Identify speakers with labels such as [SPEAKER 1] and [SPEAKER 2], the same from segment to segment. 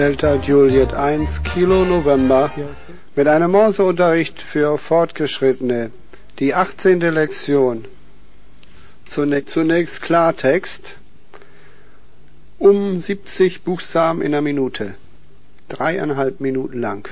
[SPEAKER 1] Delta Juliet 1 Kilo November mit einem Morseunterricht für Fortgeschrittene. Die 18. Lektion. Zunächst Klartext. Um 70 Buchstaben in einer Minute. Dreieinhalb Minuten lang.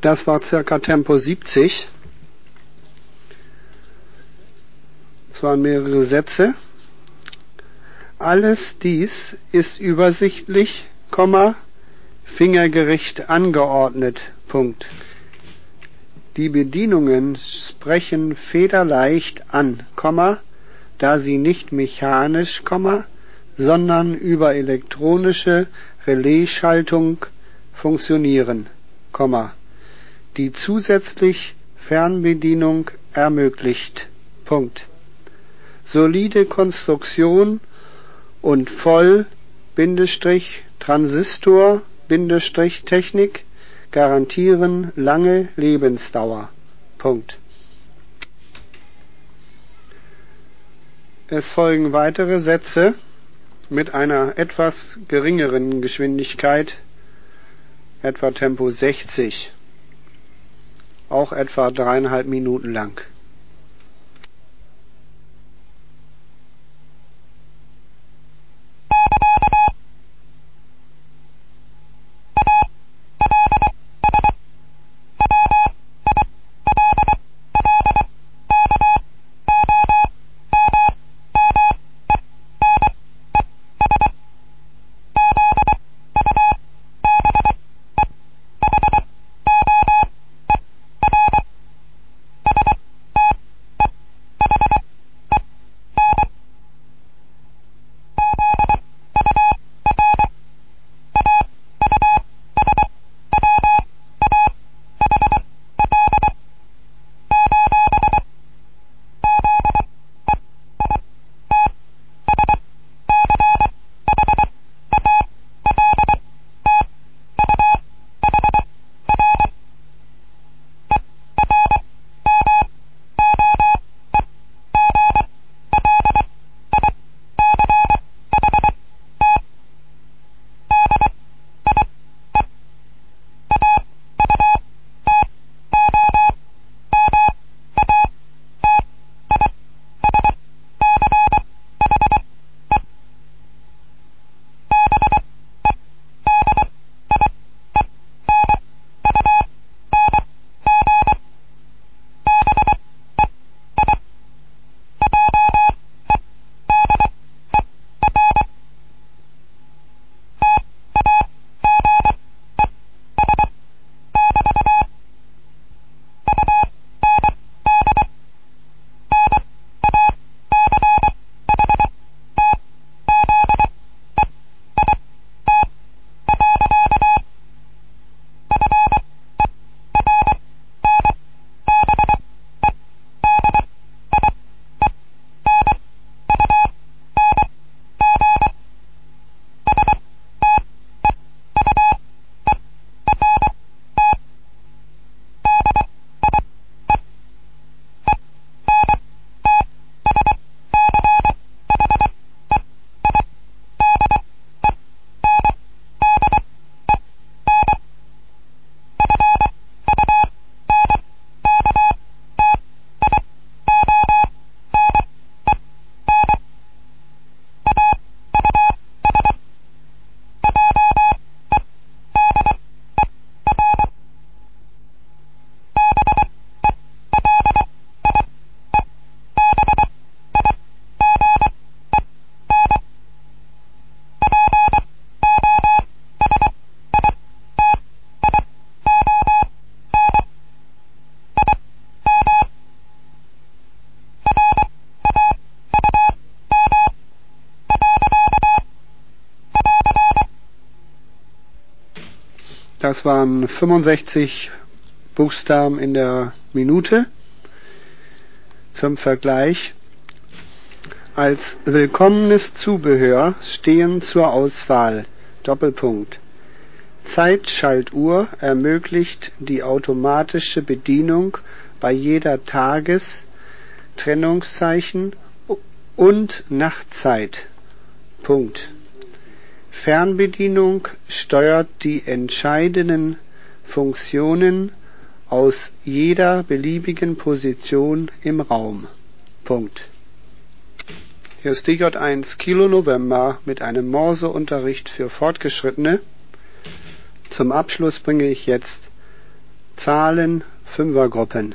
[SPEAKER 1] Das war circa Tempo 70. Es waren mehrere Sätze. Alles dies ist übersichtlich, fingergerecht angeordnet. Punkt. Die Bedienungen sprechen federleicht an, da sie nicht mechanisch, sondern über elektronische Relaisschaltung funktionieren, die zusätzlich Fernbedienung ermöglicht. Punkt. Solide Konstruktion und Voll Transistor Technik garantieren lange Lebensdauer. Punkt. Es folgen weitere Sätze mit einer etwas geringeren Geschwindigkeit, etwa Tempo 60, auch etwa dreieinhalb Minuten lang. Das waren 65 Buchstaben in der Minute. Zum Vergleich. Als willkommenes Zubehör stehen zur Auswahl Doppelpunkt. Zeitschaltuhr ermöglicht die automatische Bedienung bei jeder Tages-, Trennungszeichen und Nachtzeit. Punkt. Fernbedienung steuert die entscheidenden Funktionen aus jeder beliebigen Position im Raum. Punkt. Hier ist DJ1 Kilo November mit einem Morseunterricht für Fortgeschrittene. Zum Abschluss bringe ich jetzt Zahlen Fünfergruppen.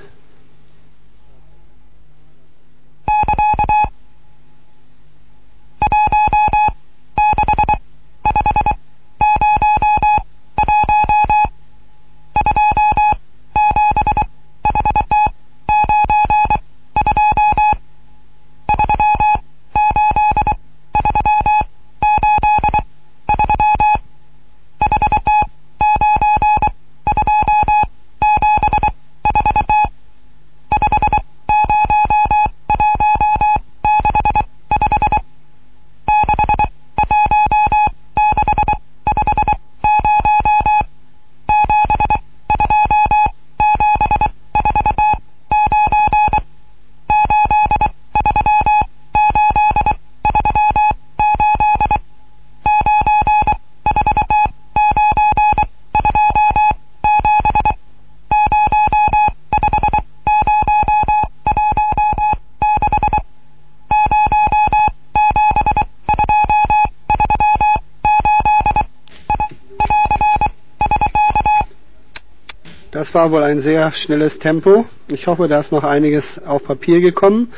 [SPEAKER 1] War wohl ein sehr schnelles Tempo. Ich hoffe, da ist noch einiges auf Papier gekommen.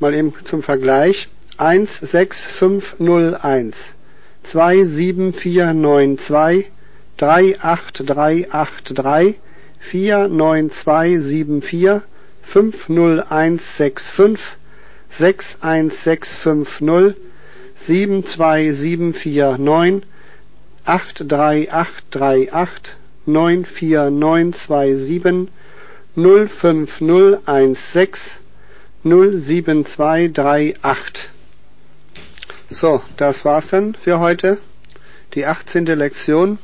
[SPEAKER 1] Mal eben zum Vergleich. 16501, 27492, 38383, 49274, 50165, 61650, 72749, 83838, 94927, 05016, 07238. So, das war's dann für heute. Die 18. Lektion